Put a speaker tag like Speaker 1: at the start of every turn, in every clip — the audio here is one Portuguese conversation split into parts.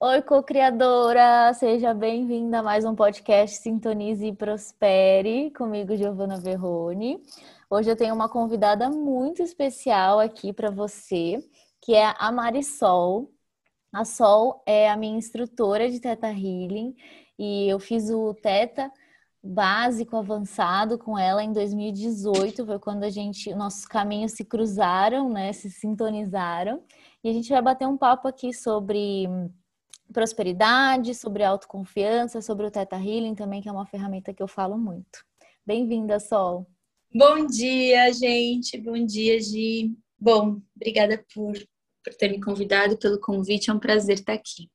Speaker 1: Oi, co-criadora! Seja bem-vinda a mais um podcast Sintonize e Prospere, comigo, Giovana Verrone. Hoje eu tenho uma convidada muito especial aqui para você, que é a Marisol. A Sol é a minha instrutora de Teta Healing e eu fiz o Teta básico avançado com ela em 2018, foi quando a gente nossos caminhos se cruzaram, né, se sintonizaram. E a gente vai bater um papo aqui sobre prosperidade, sobre autoconfiança, sobre o Teta Healing também, que é uma ferramenta que eu falo muito. Bem-vinda, Sol.
Speaker 2: Bom dia, gente. Bom dia, Gi. Bom, obrigada por, por ter me convidado, pelo convite. É um prazer estar aqui.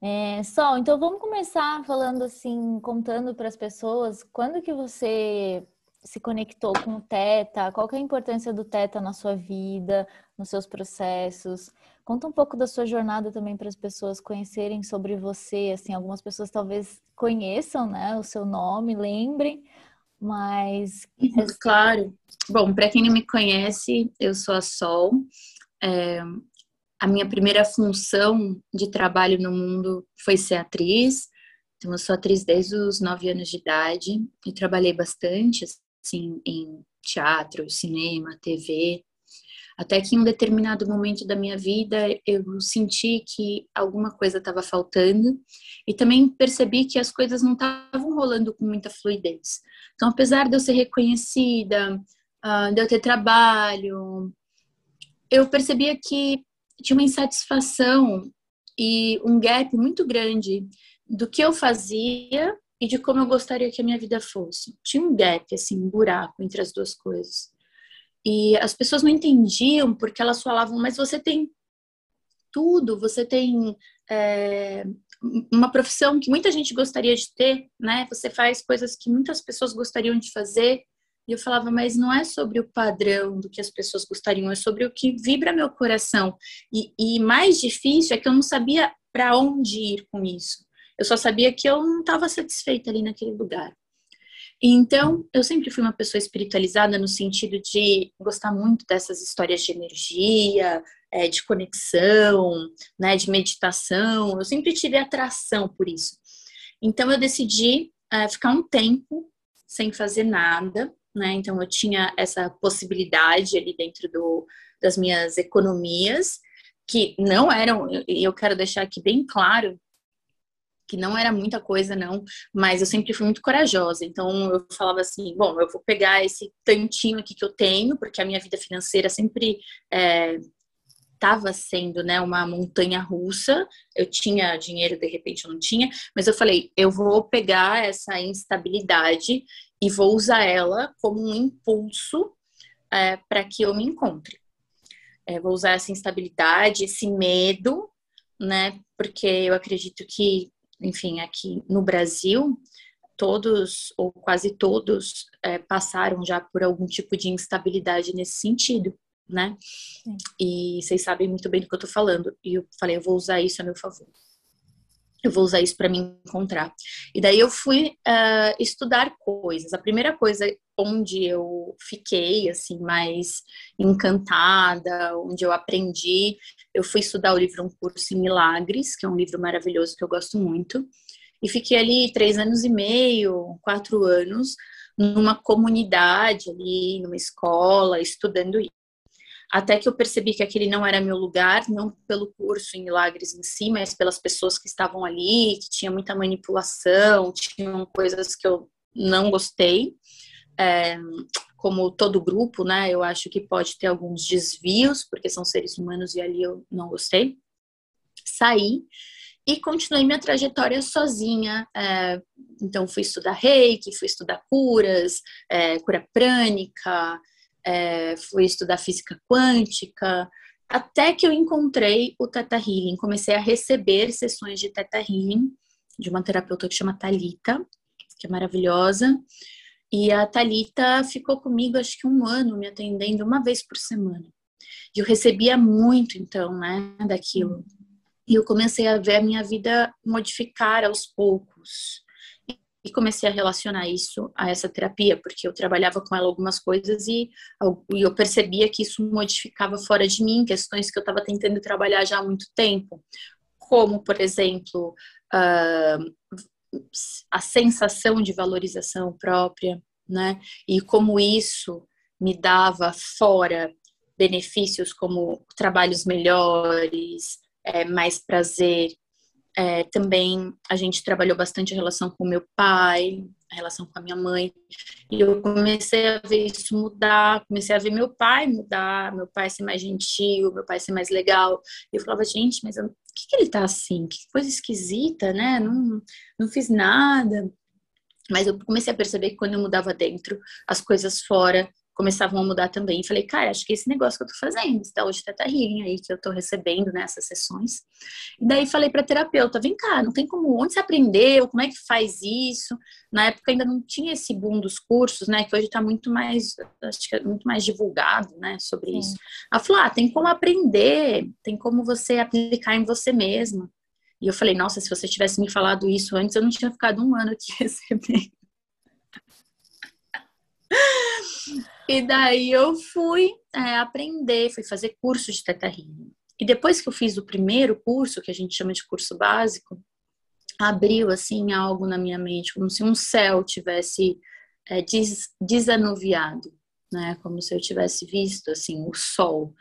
Speaker 1: É, Sol, então vamos começar falando assim, contando para as pessoas quando que você se conectou com o Teta, qual que é a importância do Teta na sua vida, nos seus processos. Conta um pouco da sua jornada também para as pessoas conhecerem sobre você, assim, algumas pessoas talvez conheçam, né, o seu nome, lembrem, mas
Speaker 2: uhum, claro. Bom, para quem não me conhece, eu sou a Sol. É, a minha primeira função de trabalho no mundo foi ser atriz. Então, eu sou atriz desde os nove anos de idade e trabalhei bastante, assim, em teatro, cinema, TV. Até que em um determinado momento da minha vida eu senti que alguma coisa estava faltando e também percebi que as coisas não estavam rolando com muita fluidez. Então, apesar de eu ser reconhecida, ah, de eu ter trabalho, eu percebia que tinha uma insatisfação e um gap muito grande do que eu fazia e de como eu gostaria que a minha vida fosse. Tinha um gap, assim, um buraco entre as duas coisas. E as pessoas não entendiam porque elas falavam, mas você tem tudo, você tem é, uma profissão que muita gente gostaria de ter, né? Você faz coisas que muitas pessoas gostariam de fazer. E eu falava, mas não é sobre o padrão do que as pessoas gostariam, é sobre o que vibra meu coração. E, e mais difícil é que eu não sabia para onde ir com isso. Eu só sabia que eu não estava satisfeita ali naquele lugar. Então, eu sempre fui uma pessoa espiritualizada no sentido de gostar muito dessas histórias de energia, é, de conexão, né, de meditação. Eu sempre tive atração por isso. Então, eu decidi é, ficar um tempo sem fazer nada, né? Então, eu tinha essa possibilidade ali dentro do, das minhas economias, que não eram, e eu quero deixar aqui bem claro, que não era muita coisa, não, mas eu sempre fui muito corajosa. Então eu falava assim: bom, eu vou pegar esse tantinho aqui que eu tenho, porque a minha vida financeira sempre estava é, sendo né, uma montanha russa. Eu tinha dinheiro, de repente eu não tinha, mas eu falei: eu vou pegar essa instabilidade e vou usar ela como um impulso é, para que eu me encontre. É, vou usar essa instabilidade, esse medo, né? Porque eu acredito que enfim, aqui no Brasil, todos ou quase todos é, passaram já por algum tipo de instabilidade nesse sentido, né? Sim. E vocês sabem muito bem do que eu tô falando. E eu falei, eu vou usar isso a meu favor. Eu vou usar isso para me encontrar. E daí eu fui uh, estudar coisas. A primeira coisa onde eu fiquei assim mais encantada, onde eu aprendi, eu fui estudar o livro Um Curso em Milagres, que é um livro maravilhoso que eu gosto muito, e fiquei ali três anos e meio, quatro anos, numa comunidade ali, numa escola, estudando isso. Até que eu percebi que aquele não era meu lugar, não pelo curso em milagres em si, mas pelas pessoas que estavam ali, que tinha muita manipulação, tinham coisas que eu não gostei é, como todo grupo, né? Eu acho que pode ter alguns desvios, porque são seres humanos e ali eu não gostei. Saí e continuei minha trajetória sozinha. É, então, fui estudar reiki, fui estudar curas, é, cura prânica, é, fui estudar física quântica, Até que eu encontrei o Teta Healing, comecei a receber sessões de Teta Healing de uma terapeuta que chama Talita, que é maravilhosa. E a Talita ficou comigo acho que um ano me atendendo uma vez por semana. E eu recebia muito então, né, daquilo. E eu comecei a ver a minha vida modificar aos poucos. E comecei a relacionar isso a essa terapia, porque eu trabalhava com ela algumas coisas e eu percebia que isso modificava fora de mim questões que eu estava tentando trabalhar já há muito tempo. Como, por exemplo, uh, a sensação de valorização própria, né? E como isso me dava fora benefícios como trabalhos melhores, é, mais prazer. É, também a gente trabalhou bastante a relação com meu pai, a relação com a minha mãe. E eu comecei a ver isso mudar, comecei a ver meu pai mudar, meu pai ser mais gentil, meu pai ser mais legal. E eu falava, gente, mas eu, por que, que ele tá assim? Que coisa esquisita, né? Não, não fiz nada. Mas eu comecei a perceber que quando eu mudava dentro, as coisas fora começavam a mudar também. E falei, cara, acho que esse negócio que eu tô fazendo, esse tal de Teta Healing aí que eu tô recebendo nessas sessões. E daí falei pra terapeuta, vem cá, não tem como, onde você aprendeu, como é que faz isso? Na época ainda não tinha esse boom dos cursos, né, que hoje tá muito mais, acho que é muito mais divulgado, né, sobre Sim. isso. Ela falou, ah, tem como aprender, tem como você aplicar em você mesma. E eu falei, nossa, se você tivesse me falado isso antes, eu não tinha ficado um ano aqui recebendo. E daí eu fui é, aprender, fui fazer curso de Teta Healing. E depois que eu fiz o primeiro curso, que a gente chama de curso básico, abriu assim algo na minha mente, como se um céu tivesse é, des, desanuviado, né? Como se eu tivesse visto assim o sol.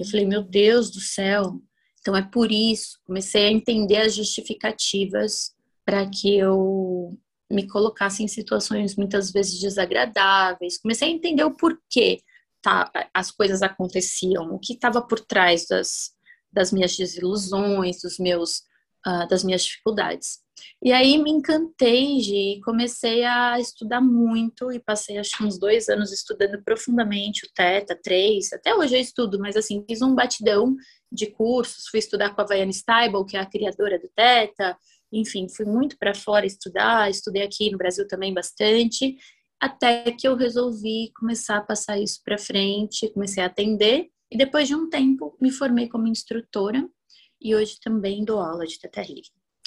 Speaker 2: Eu falei, meu Deus do céu. Então é por isso, comecei a entender as justificativas para que eu me colocasse em situações muitas vezes desagradáveis. Comecei a entender o porquê tá, as coisas aconteciam, o que estava por trás das, das minhas desilusões, dos meus, uh, das minhas dificuldades. E aí me encantei de comecei a estudar muito e passei acho que uns dois anos estudando profundamente o Teta, três, até hoje eu estudo, mas assim, fiz um batidão de cursos, fui estudar com a Vaiana Steibel, que é a criadora do Teta, enfim, fui muito para fora estudar, estudei aqui no Brasil também bastante, até que eu resolvi começar a passar isso para frente, comecei a atender e depois de um tempo me formei como instrutora e hoje também dou aula de Teta Healing.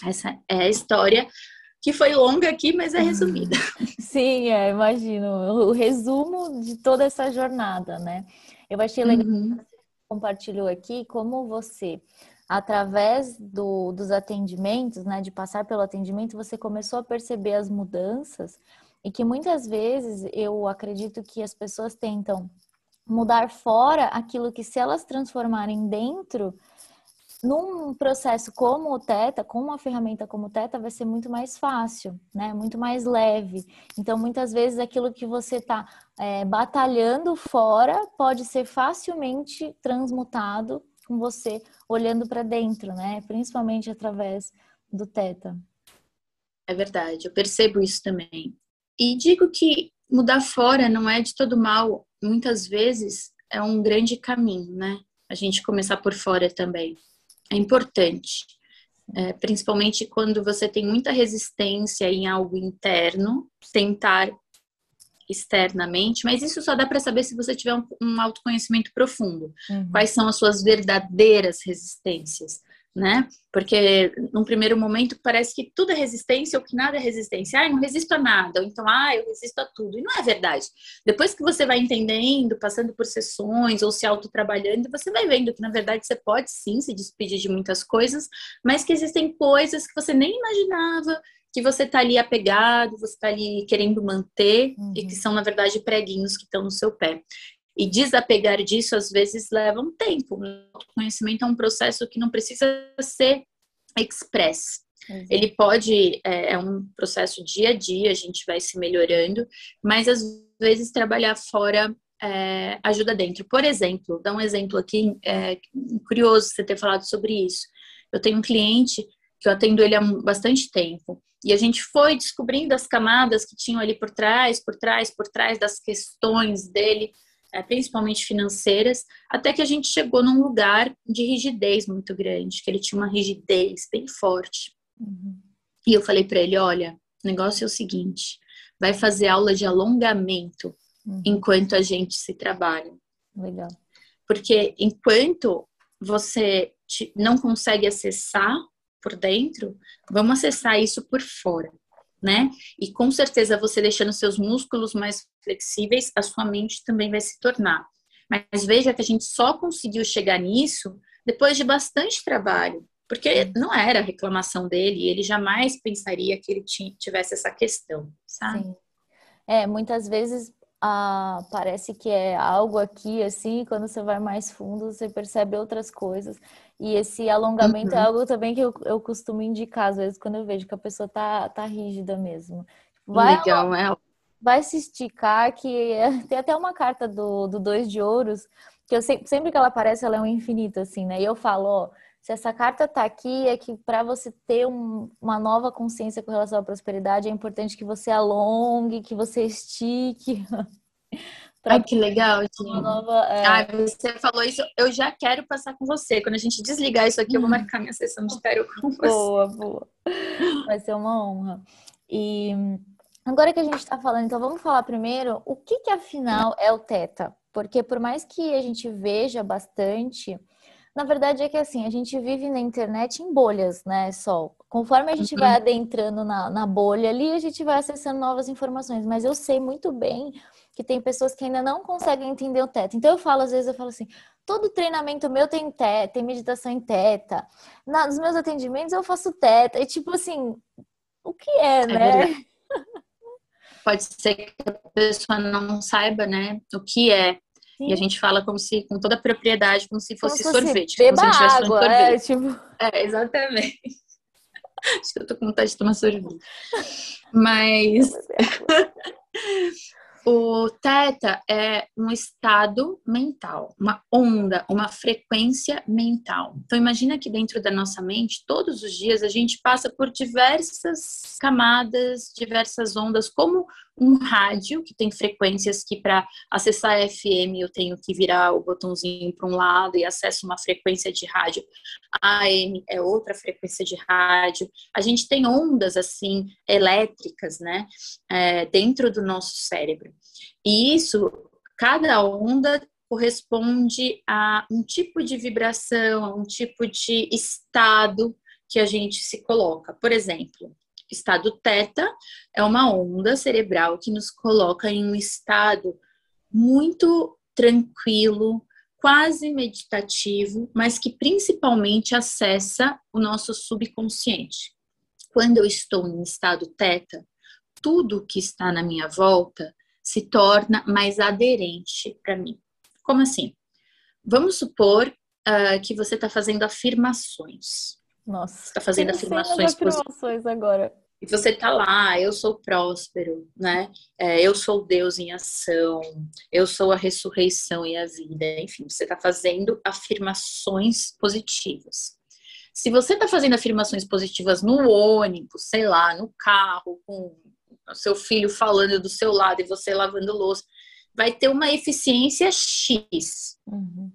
Speaker 2: Essa é a história que foi longa aqui, mas é resumida.
Speaker 1: Sim, é, imagino. O resumo de toda essa jornada, né? Eu achei legal uhum. que você compartilhou aqui como você através do, dos atendimentos, né, de passar pelo atendimento, você começou a perceber as mudanças e que muitas vezes eu acredito que as pessoas tentam mudar fora aquilo que se elas transformarem dentro, num processo como o Teta, com uma ferramenta como o Teta, vai ser muito mais fácil, né? Muito mais leve. Então, muitas vezes aquilo que você está é, batalhando fora pode ser facilmente transmutado com você olhando para dentro, né? Principalmente através do Teta.
Speaker 2: É verdade, eu percebo isso também. E digo que mudar fora não é de todo mal, muitas vezes é um grande caminho, né? A gente começar por fora também. É importante. É, principalmente quando você tem muita resistência em algo interno, tentar externamente, mas isso só dá para saber se você tiver um, um autoconhecimento profundo. Uhum. Quais são as suas verdadeiras resistências, né? Porque num primeiro momento parece que tudo é resistência ou que nada é resistência. Ah, eu não resisto a nada, ou então, ah, eu resisto a tudo. E não é verdade. Depois que você vai entendendo, passando por sessões ou se autotrabalhando, você vai vendo que na verdade você pode sim se despedir de muitas coisas, mas que existem coisas que você nem imaginava que você está ali apegado, você está ali querendo manter uhum. e que são, na verdade, preguinhos que estão no seu pé. E desapegar disso, às vezes, leva um tempo. O conhecimento é um processo que não precisa ser express. Uhum. Ele pode, é, é, um processo dia a dia, a gente vai se melhorando, mas às vezes trabalhar fora é, ajuda dentro. Por exemplo, dá um exemplo aqui, é curioso você ter falado sobre isso. Eu tenho um cliente que eu atendo ele há bastante tempo. E a gente foi descobrindo as camadas que tinham ali por trás, por trás, por trás das questões dele. é, principalmente financeiras, até que a gente chegou num lugar de rigidez muito grande, que ele tinha uma rigidez bem forte. Uhum. E eu falei para ele: olha, o negócio é o seguinte, vai fazer aula de alongamento uhum. enquanto a gente se trabalha.
Speaker 1: Legal.
Speaker 2: Porque enquanto você não consegue acessar por dentro, vamos acessar isso por fora, né? E com certeza você deixando seus músculos mais flexíveis, a sua mente também vai se tornar. Mas veja que a gente só conseguiu chegar nisso depois de bastante trabalho, porque não era a reclamação dele, ele jamais pensaria que ele tivesse essa questão, sabe? Sim.
Speaker 1: É, muitas vezes ah, parece que é algo aqui, assim, quando você vai mais fundo, você percebe outras coisas. E esse alongamento é uhum. é algo também que eu, eu costumo indicar, às vezes, quando eu vejo que a pessoa tá, tá rígida mesmo.
Speaker 2: Vai, Legal, é.
Speaker 1: Vai se esticar, que tem até uma carta do, do Dois de Ouros, que eu sempre, sempre que ela aparece, ela é um infinito, assim, né? E eu falo, ó, se essa carta tá aqui, é que para você ter um, uma nova consciência com relação à prosperidade, é importante que você alongue, que você estique.
Speaker 2: Ai, que legal, Uma nova, é... Ai, você falou isso, eu já quero passar com você. Quando a gente desligar isso aqui, eu vou uhum. marcar minha sessão de tarot com você.
Speaker 1: Boa, boa. Vai ser uma honra. E agora que a gente está falando, então vamos falar primeiro o que, que afinal é o Teta. Porque por mais que a gente veja bastante, na verdade é que assim, a gente vive na internet em bolhas, né, Sol? Conforme a gente uhum. vai adentrando na, na bolha ali, a gente vai acessando novas informações. Mas eu sei muito bem que tem pessoas que ainda não conseguem entender o teta. Então eu falo, às vezes eu falo assim, todo treinamento meu tem teta, tem meditação em teta. Nos meus atendimentos eu faço teta. E tipo assim, o que é, é né? Verdade.
Speaker 2: Pode ser que a pessoa não saiba, né, o que é. Sim. E a gente fala como se, com toda a propriedade, como se fosse como sorvete.
Speaker 1: Beba como se água, sorvete. É, tipo...
Speaker 2: é, exatamente. Acho que eu tô com vontade de tomar sorvete. Mas. O teta é um estado mental, uma onda, uma frequência mental. Então imagina que dentro da nossa mente, todos os dias a gente passa por diversas camadas, diversas ondas, como um rádio que tem frequências que para acessar FM eu tenho que virar o botãozinho para um lado e acesso uma frequência de rádio. AM é outra frequência de rádio. A gente tem ondas assim elétricas, né, é, dentro do nosso cérebro. E isso, cada onda corresponde a um tipo de vibração, a um tipo de estado que a gente se coloca. Por exemplo, estado teta é uma onda cerebral que nos coloca em um estado muito tranquilo, quase meditativo, mas que principalmente acessa o nosso subconsciente. Quando eu estou em estado teta, tudo que está na minha volta se torna mais aderente para mim. Como assim? Vamos supor uh, que você está fazendo afirmações.
Speaker 1: Nossa.
Speaker 2: Está fazendo afirmações,
Speaker 1: afirmações agora.
Speaker 2: E você tá lá, eu sou próspero, né? É, eu sou Deus em ação, eu sou a ressurreição e a vida. Enfim, você está fazendo afirmações positivas. Se você está fazendo afirmações positivas no ônibus, sei lá, no carro, com o seu filho falando do seu lado e você lavando louça, vai ter uma eficiência X. Uhum.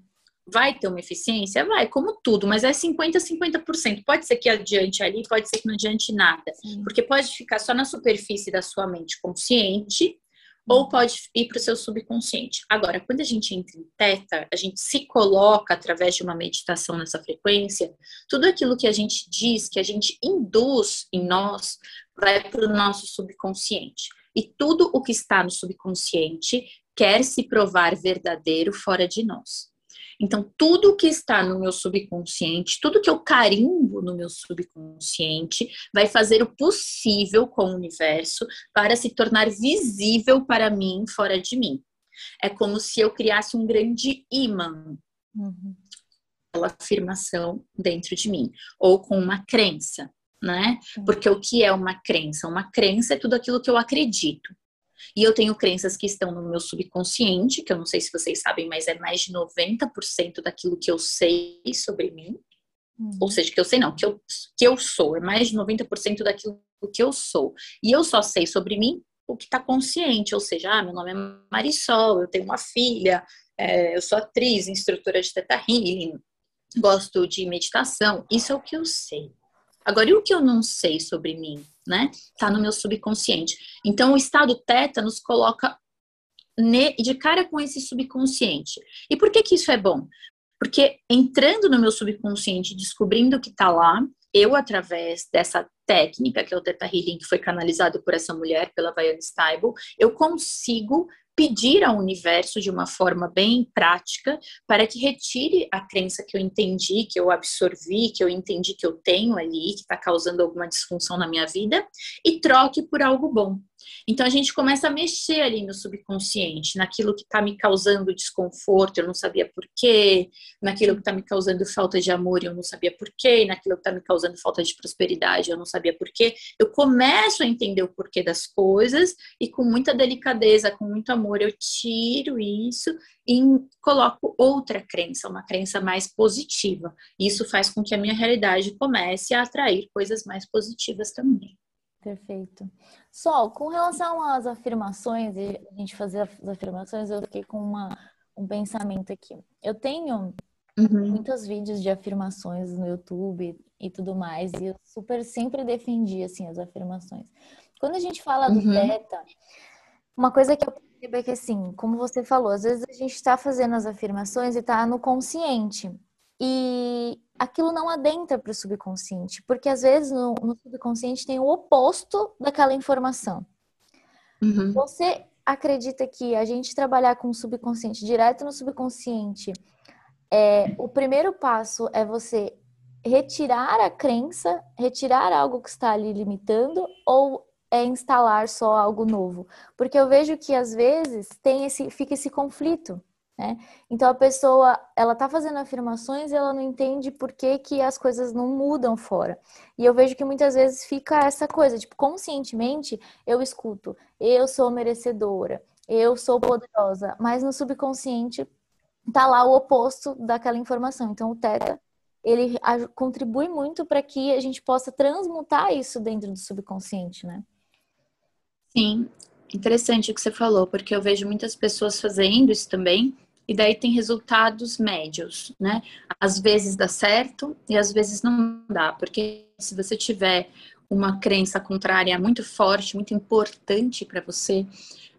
Speaker 2: Vai ter uma eficiência? Vai, como tudo, mas é 50% 50%. Pode ser que adiante ali, pode ser que não adiante nada. Sim. Porque pode ficar só na superfície da sua mente consciente, ou uhum. pode ir para o seu subconsciente. Agora, quando a gente entra em teta, a gente se coloca através de uma meditação nessa frequência, tudo aquilo que a gente diz, que a gente induz em nós, vai para o nosso subconsciente. E tudo o que está no subconsciente quer se provar verdadeiro fora de nós. Então, tudo que está no meu subconsciente, tudo que eu carimbo no meu subconsciente, vai fazer o possível com o universo para se tornar visível para mim fora de mim. É como se eu criasse um grande imã. Uhum. Aquela afirmação dentro de mim, ou com uma crença, né? Porque o que é uma crença? Uma crença é tudo aquilo que eu acredito. E eu tenho crenças que estão no meu subconsciente, que eu não sei se vocês sabem, mas é mais de 90% daquilo que eu sei sobre mim. Uhum. Ou seja, que eu sei não, que eu, que eu sou, é mais de 90% daquilo que eu sou. E eu só sei sobre mim o que está consciente, ou seja, ah, meu nome é Marisol, eu tenho uma filha, é, eu sou atriz, instrutora de Teta Healing, gosto de meditação, isso é o que eu sei. Agora, e o que eu não sei sobre mim, né? Tá no meu subconsciente. Então, o estado teta nos coloca de cara com esse subconsciente. E por que que isso é bom? Porque entrando no meu subconsciente, descobrindo que tá lá, eu, através dessa técnica, que é o Teta Healing, que foi canalizado por essa mulher, pela Vaiana Stable, eu consigo pedir ao universo de uma forma bem prática para que retire a crença que eu entendi, que eu absorvi, que eu entendi que eu tenho ali, que está causando alguma disfunção na minha vida, e troque por algo bom. Então a gente começa a mexer ali no subconsciente, naquilo que está me causando desconforto, eu não sabia por quê, naquilo que está me causando falta de amor, eu não sabia por quê, naquilo que está me causando falta de prosperidade, eu não sabia por quê. Eu começo a entender o porquê das coisas e com muita delicadeza, com muito amor, eu tiro isso e coloco outra crença, uma crença mais positiva. Isso faz com que a minha realidade comece a atrair coisas mais positivas também.
Speaker 1: Perfeito. Sol, com relação às afirmações, e a gente fazer as afirmações, eu fiquei com uma, um pensamento aqui. Eu tenho uhum. muitos vídeos de afirmações no YouTube e tudo mais, e eu super sempre defendi assim as afirmações. Quando a gente fala do uhum. uma coisa que eu percebo é que assim, como você falou, às vezes a gente está fazendo as afirmações e está no consciente. E aquilo não adentra para o subconsciente, porque às vezes no, no, subconsciente tem o oposto daquela informação. Uhum. Você acredita que a gente trabalhar com o subconsciente, direto no subconsciente, é, o primeiro passo é você retirar a crença, retirar algo que está ali limitando, ou é instalar só algo novo? Porque eu vejo que às vezes tem esse, fica esse conflito. Né? Então a pessoa ela está fazendo afirmações e ela não entende por que, que as coisas não mudam fora. E eu vejo que muitas vezes fica essa coisa, tipo, conscientemente eu escuto, eu sou merecedora, eu sou poderosa, mas no subconsciente tá lá o oposto daquela informação. Então o Teta ele contribui muito para que a gente possa transmutar isso dentro do subconsciente, né?
Speaker 2: Sim, interessante o que você falou, porque eu vejo muitas pessoas fazendo isso também e daí tem resultados médios, né? Às vezes dá certo e às vezes não dá, porque se você tiver uma crença contrária muito forte, muito importante para você,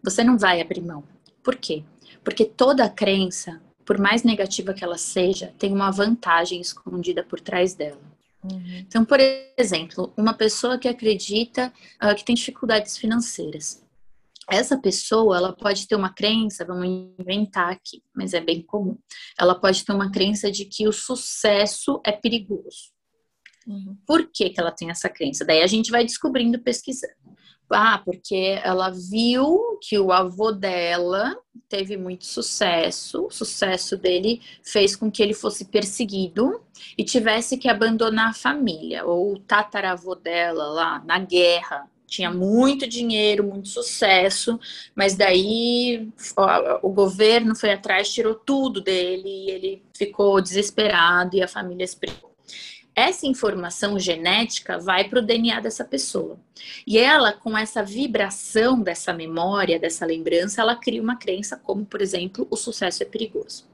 Speaker 2: você não vai abrir mão. Por quê? Porque toda crença, por mais negativa que ela seja, tem uma vantagem escondida por trás dela. Uhum. Então, por exemplo, uma pessoa que acredita uh, que tem dificuldades financeiras essa pessoa, ela pode ter uma crença, vamos inventar aqui, mas é bem comum. Ela pode ter uma crença de que o sucesso é perigoso. Uhum. Por que, que ela tem essa crença? Daí a gente vai descobrindo pesquisando. Ah, porque ela viu que o avô dela teve muito sucesso, o sucesso dele fez com que ele fosse perseguido e tivesse que abandonar a família, ou o tataravô dela lá na guerra tinha muito dinheiro, muito sucesso, mas daí ó, o governo foi atrás, tirou tudo dele e ele ficou desesperado e a família se. Essa informação genética vai para o DNA dessa pessoa. E ela, com essa vibração dessa memória, dessa lembrança, ela cria uma crença como, por exemplo, o sucesso é perigoso.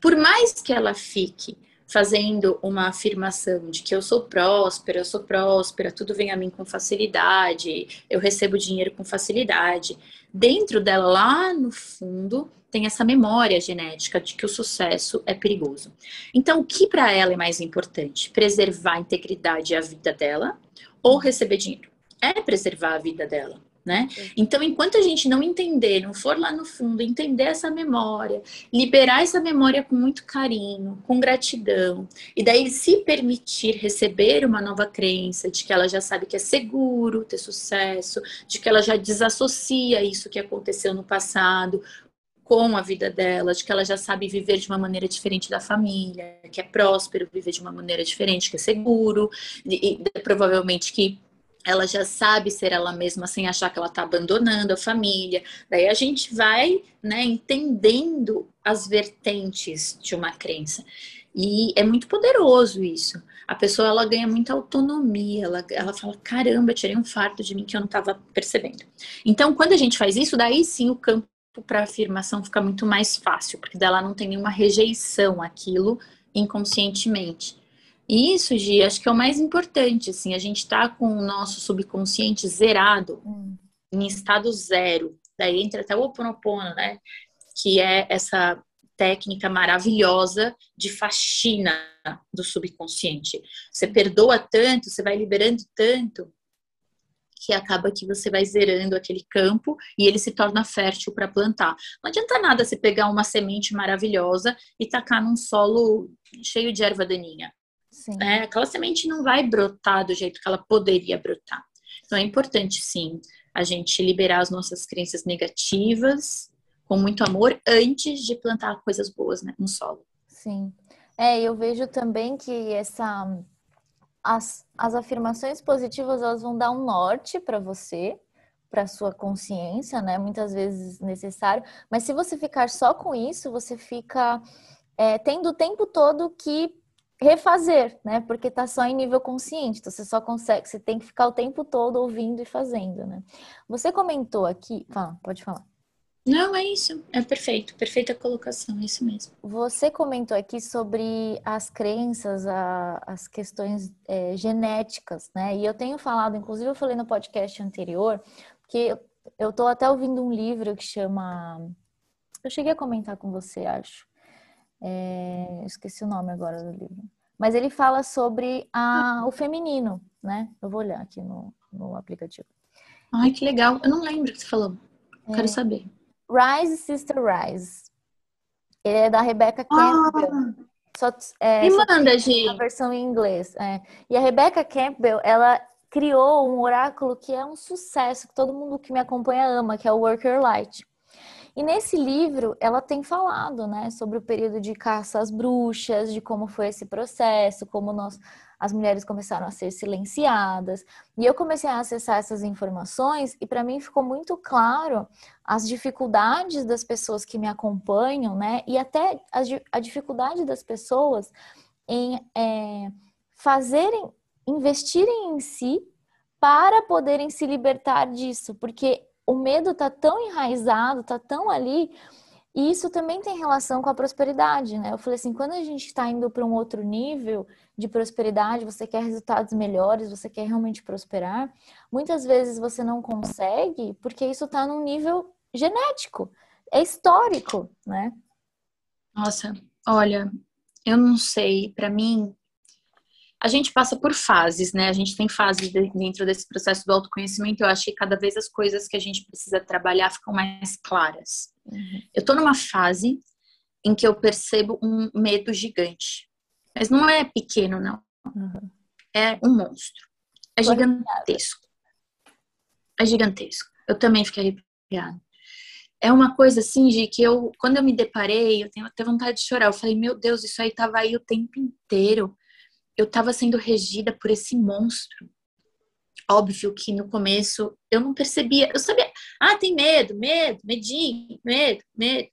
Speaker 2: Por mais que ela fique fazendo uma afirmação de que eu sou próspera, eu sou próspera, tudo vem a mim com facilidade, eu recebo dinheiro com facilidade. Dentro dela, lá no fundo, tem essa memória genética de que o sucesso é perigoso. Então, o que para ela é mais importante? Preservar a integridade e a vida dela ou receber dinheiro? É preservar a vida dela né? Então, enquanto a gente não entender, não for lá no fundo, entender essa memória, liberar essa memória com muito carinho, com gratidão, e daí se permitir receber uma nova crença de que ela já sabe que é seguro ter sucesso, de que ela já desassocia isso que aconteceu no passado com a vida dela, de que ela já sabe viver de uma maneira diferente da família, que é próspero, viver de uma maneira diferente, que é seguro, e, e provavelmente que ela já sabe ser ela mesma sem achar que ela está abandonando a família. Daí a gente vai né, entendendo as vertentes de uma crença. E é muito poderoso isso. A pessoa ela ganha muita autonomia, ela, ela fala: caramba, tirei um fardo de mim que eu não estava percebendo. Então, quando a gente faz isso, daí sim o campo para afirmação fica muito mais fácil, porque dela não tem nenhuma rejeição aquilo inconscientemente. E isso, Gi, acho que é o mais importante, assim, a gente tá com o nosso subconsciente zerado, hum. em estado zero. Daí entra até o Oponopono, né? Que é essa técnica maravilhosa de faxina do subconsciente. Você perdoa tanto, você vai liberando tanto, que acaba que você vai zerando aquele campo e ele se torna fértil para plantar. Não adianta nada você pegar uma semente maravilhosa e tacar num solo cheio de erva daninha. Né? Aquela semente não vai brotar do jeito que ela poderia brotar. Então é importante, sim, a gente liberar as nossas crenças negativas com muito amor antes de plantar coisas boas né, no solo.
Speaker 1: Sim. É, eu vejo também que essa as, as afirmações positivas elas vão dar um norte para você, para sua consciência, né? Muitas vezes necessário. Mas se você ficar só com isso, você fica é, tendo o tempo todo que refazer, né? Porque tá só em nível consciente, então você só consegue, você tem que ficar o tempo todo ouvindo e fazendo, né? Você comentou aqui, fala, pode falar.
Speaker 2: Não, é isso. É perfeito. Perfeita colocação, é isso mesmo.
Speaker 1: Você comentou aqui sobre as crenças, a, as questões é, genéticas, né? E eu tenho falado, inclusive eu falei no podcast anterior, que eu estou até ouvindo um livro que chama. Eu cheguei a comentar com você, acho. É, esqueci o nome agora do livro. Mas ele fala sobre a, o feminino, né? Eu vou olhar aqui no, no aplicativo.
Speaker 2: Ai, que legal. Eu não lembro o que você falou. É. Quero saber.
Speaker 1: Rise Sister Rise. Ele é da Rebecca Campbell. Ah,
Speaker 2: só, é, Me manda, gente.
Speaker 1: A versão em inglês. É. E a Rebecca Campbell, ela criou um oráculo que é um sucesso, que todo mundo que me acompanha ama, que é o Worker Light. E nesse livro, ela tem falado, né, sobre o período de caça às bruxas, de como foi esse processo, como nós as mulheres começaram a ser silenciadas. E eu comecei a acessar essas informações e para mim ficou muito claro as dificuldades das pessoas que me acompanham, né? E até a, a dificuldade das pessoas em é, fazerem, investirem em si para poderem se libertar disso, porque o medo tá tão enraizado, tá tão ali e isso também tem relação com a prosperidade, né? Eu falei assim, quando a gente está indo para um outro nível de prosperidade, você quer resultados melhores, você quer realmente prosperar, muitas vezes você não consegue porque isso está num nível genético, é histórico, né?
Speaker 2: Nossa, olha, eu não sei, para mim, a gente passa por fases, né? A gente tem fases dentro desse processo do autoconhecimento. Eu acho que cada vez as coisas que a gente precisa trabalhar ficam mais claras. Uhum. Eu tô numa fase em que eu percebo um medo gigante. Mas não é pequeno, não. Uhum. É um monstro. É gigantesco. É gigantesco. Eu também fiquei arrepiada. É uma coisa assim, de que eu, quando eu me deparei, eu tenho até vontade de chorar. Eu falei, meu Deus, isso aí tava aí o tempo inteiro eu estava sendo regida por esse monstro. Óbvio que no começo eu não percebia, eu sabia, ah, tem medo, medo, medinho, medo, medo.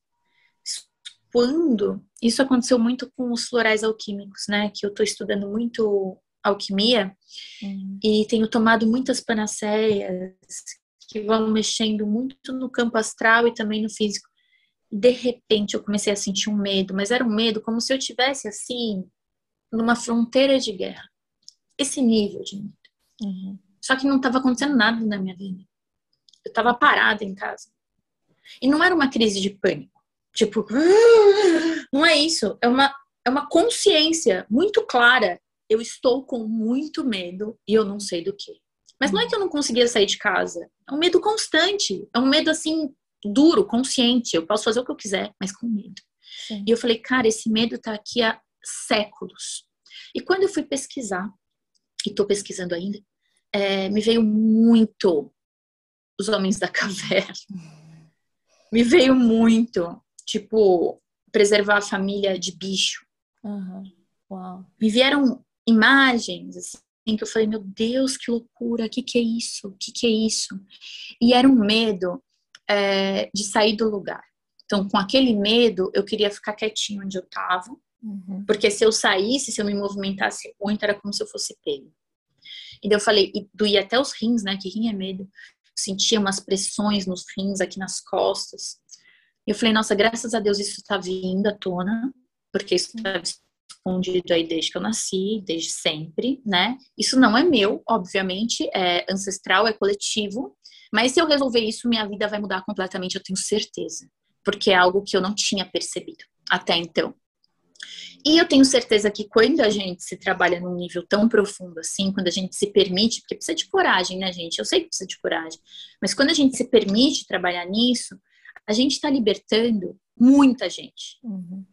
Speaker 2: Quando isso aconteceu muito com os florais alquímicos, né? Que eu estou estudando muito alquimia uhum. e tenho tomado muitas panaceias que vão mexendo muito no campo astral e também no físico. De repente eu comecei a sentir um medo, mas era um medo como se eu tivesse assim numa fronteira de guerra. Esse nível de medo. Uhum. Só que não estava acontecendo nada na minha vida. Eu estava parada em casa. E não era uma crise de pânico. Tipo, não é isso. É uma, é uma consciência muito clara. Eu estou com muito medo e eu não sei do que. Mas não é que eu não conseguia sair de casa. É um medo constante. É um medo assim, duro, consciente. Eu posso fazer o que eu quiser, mas com medo. Sim. E eu falei, cara, esse medo tá aqui há séculos. E quando eu fui pesquisar, e estou pesquisando ainda, é, me veio muito os homens da caverna. Me veio muito, tipo, preservar a família de bicho.
Speaker 1: Uhum. Uau.
Speaker 2: Me vieram imagens, assim, que eu falei, meu Deus, que loucura, o que, que é isso? O que, que é isso? E era um medo é, de sair do lugar. Então, com aquele medo, eu queria ficar quietinho onde eu estava Uhum. Porque se eu saísse, se eu me movimentasse muito, era como se eu fosse pego. E daí eu falei, e doía até os rins, né? Que rim é medo. Sentia umas pressões nos rins, aqui nas costas. E eu falei, nossa, graças a Deus isso está vindo à tona, porque isso está escondido aí desde que eu nasci, desde sempre, né? Isso não é meu, obviamente, é ancestral, é coletivo. Mas se eu resolver isso, minha vida vai mudar completamente, eu tenho certeza. Porque é algo que eu não tinha percebido até então. E eu tenho certeza que quando a gente se trabalha num nível tão profundo assim, quando a gente se permite, porque precisa de coragem, né, gente? Eu sei que precisa de coragem, mas quando a gente se permite trabalhar nisso, a gente está libertando muita gente. Uhum.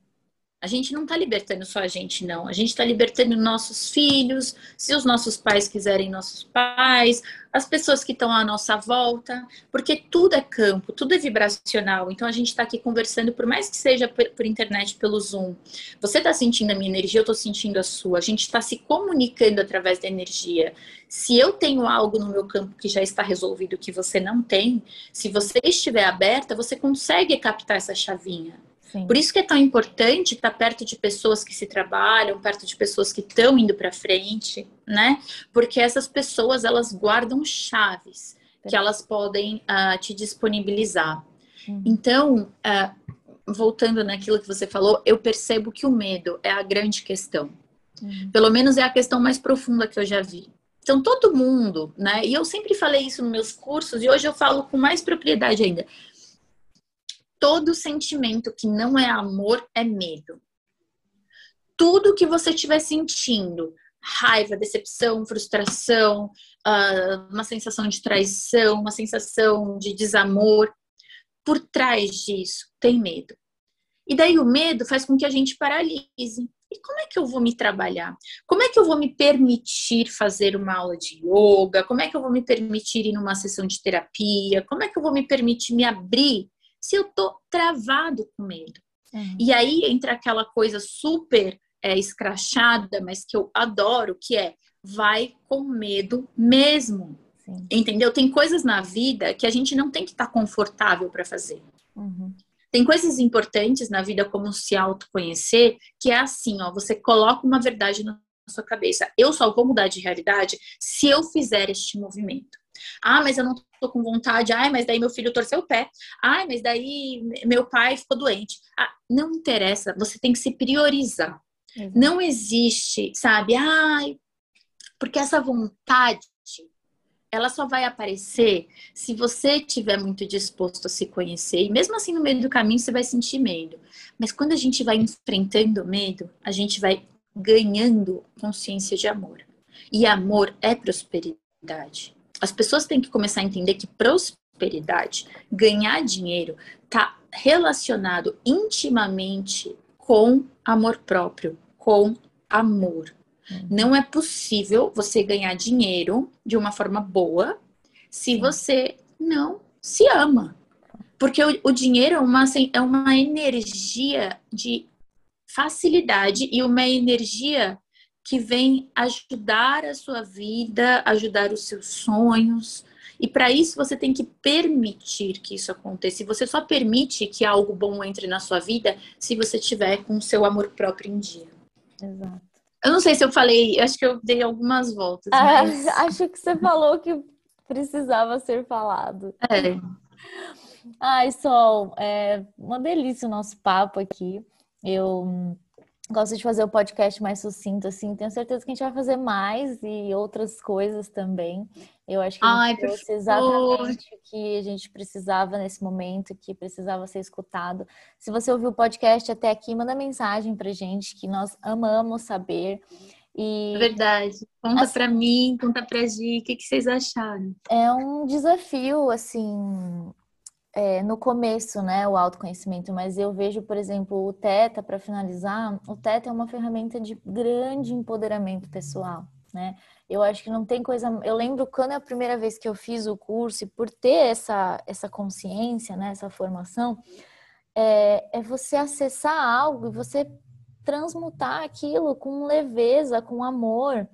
Speaker 2: A gente não está libertando só a gente, não. A gente está libertando nossos filhos, se os nossos pais quiserem nossos pais, as pessoas que estão à nossa volta, porque tudo é campo, tudo é vibracional. Então a gente está aqui conversando, por mais que seja por, por internet, pelo Zoom. Você está sentindo a minha energia, eu estou sentindo a sua. A gente está se comunicando através da energia. Se eu tenho algo no meu campo que já está resolvido que você não tem, se você estiver aberta, você consegue captar essa chavinha. Sim. Por isso que é tão importante estar perto de pessoas que se trabalham, perto de pessoas que estão indo para frente, né? Porque essas pessoas elas guardam chaves que elas podem uh, te disponibilizar. Uhum. Então, uh, voltando naquilo que você falou, eu percebo que o medo é a grande questão. Uhum. Pelo menos é a questão mais profunda que eu já vi. Então, todo mundo, né? E eu sempre falei isso nos meus cursos, e hoje eu falo com mais propriedade ainda todo sentimento que não é amor é medo. Tudo que você estiver sentindo, raiva, decepção, frustração, uh, uma sensação de traição, uma sensação de desamor, por trás disso tem medo. E daí o medo faz com que a gente paralise. E como é que eu vou me trabalhar? Como é que eu vou me permitir fazer uma aula de yoga? Como é que eu vou me permitir ir numa sessão de terapia? Como é que eu vou me permitir me abrir se eu tô travado com medo. Uhum. E aí entra aquela coisa super é, escrachada, mas que eu adoro, que é vai com medo mesmo. Sim. Entendeu? Tem coisas na vida que a gente não tem que estar tá confortável para fazer. Uhum. Tem coisas importantes na vida, como se autoconhecer, que é assim, ó, você coloca uma verdade na sua cabeça. Eu só vou mudar de realidade se eu fizer este movimento. Ah, mas eu não tô com vontade. Ah, mas daí meu filho torceu o pé. Ah, mas daí meu pai ficou doente. Ah, não interessa, você tem que se priorizar. Uhum. Não existe, sabe? Ai, porque essa vontade ela só vai aparecer se você estiver muito disposto a se conhecer. E mesmo assim, no meio do caminho, você vai sentir medo. Mas quando a gente vai enfrentando o medo, a gente vai ganhando consciência de amor. E amor é prosperidade. As pessoas têm que começar a entender que prosperidade, ganhar dinheiro, está relacionado intimamente com amor próprio, com amor. Uhum. Não é possível você ganhar dinheiro de uma forma boa se você não se ama. Porque o, o dinheiro é uma, é uma energia de facilidade e uma energia que vem ajudar a sua vida, ajudar os seus sonhos. E para isso você tem que permitir que isso aconteça. E você só permite que algo bom entre na sua vida se você tiver com o seu amor próprio em dia. Exato. Eu não sei se eu falei, acho que eu dei algumas voltas.
Speaker 1: Ah, mas... acho que você falou que precisava ser falado. É. Ai, Sol, é uma delícia o nosso papo aqui. Eu gosto de fazer o podcast mais sucinto, assim. Tenho certeza que a gente vai fazer mais e outras coisas também. Eu acho que a gente Ai, trouxe exatamente o que a gente precisava nesse momento, que precisava ser escutado. Se você ouviu o podcast até aqui, manda mensagem pra gente, que nós amamos saber.
Speaker 2: E, Verdade. Conta assim, pra mim, conta pra Gi, o que, que vocês acharam?
Speaker 1: É um desafio, assim, é, no começo, né, o autoconhecimento, mas eu vejo, por exemplo, o Teta, para finalizar, o Teta é uma ferramenta de grande empoderamento pessoal, né? Eu acho que não tem coisa. Eu lembro quando é a primeira vez que eu fiz o curso, e por ter essa, essa consciência, né, essa formação, é, é você acessar algo e você transmutar aquilo com leveza, com amor,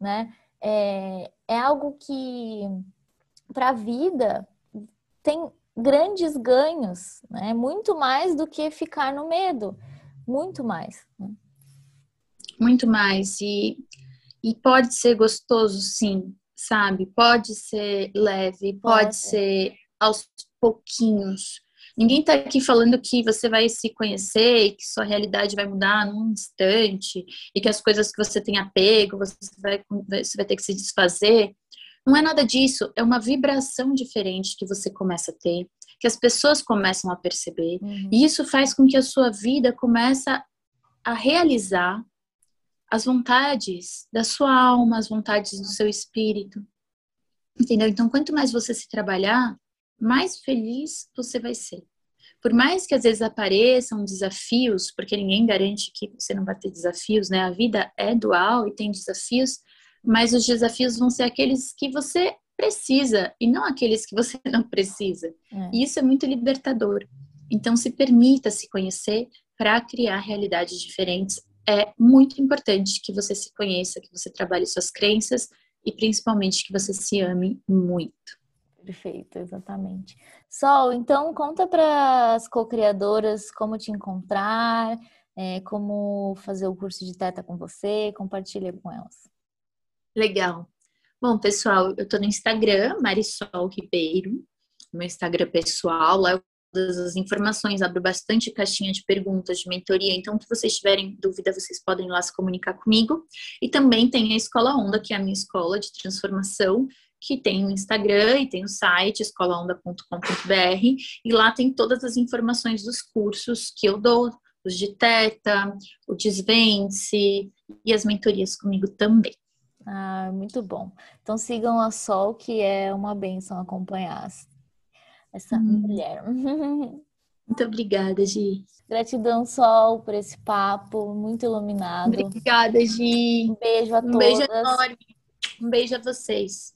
Speaker 1: né? É, é algo que, para a vida, tem grandes ganhos, né? Muito mais do que ficar no medo, muito mais. Né?
Speaker 2: muito mais. E, e pode ser gostoso, sim, sabe? Pode ser leve, pode, pode. ser aos pouquinhos. Ninguém está aqui falando que você vai se conhecer e que sua realidade vai mudar num instante e que as coisas que você tem apego, você vai, você vai ter que se desfazer. Não é nada disso, é uma vibração diferente que você começa a ter, que as pessoas começam a perceber. Uhum. E isso faz com que a sua vida comece a realizar as vontades da sua alma, as vontades do seu espírito. Entendeu? Então, quanto mais você se trabalhar, mais feliz você vai ser. Por mais que às vezes apareçam desafios, porque ninguém garante que você não vai ter desafios, né? A vida é dual e tem desafios, mas os desafios vão ser aqueles que você precisa e não aqueles que você não precisa. É. E isso é muito libertador. Então, se permita se conhecer para criar realidades diferentes. É muito importante que você se conheça, que você trabalhe suas crenças e principalmente que você se ame muito.
Speaker 1: Perfeito, exatamente. Sol, então conta para as co-criadoras como te encontrar, é, como fazer o curso de Teta com você, compartilha com elas.
Speaker 2: Legal. Bom, pessoal, eu estou no Instagram, Marisol Ribeiro, meu Instagram pessoal, lá eu todas as informações, abro bastante caixinha de perguntas, de mentoria, então se vocês tiverem dúvida, vocês podem lá se comunicar comigo. E também tem a Escola Onda, que é a minha escola de transformação, que tem o Instagram e tem o site escolaonda.com.br e lá tem todas as informações dos cursos que eu dou, os de Teta, o Desvence e as mentorias comigo também.
Speaker 1: Ah, muito bom. Então sigam a Sol, que é uma benção acompanhar essa hum. mulher.
Speaker 2: Muito obrigada, Gi.
Speaker 1: Gratidão, Sol, por esse papo muito iluminado.
Speaker 2: Obrigada, Gi.
Speaker 1: Um beijo a
Speaker 2: um todas. Um beijo enorme. Um beijo a vocês.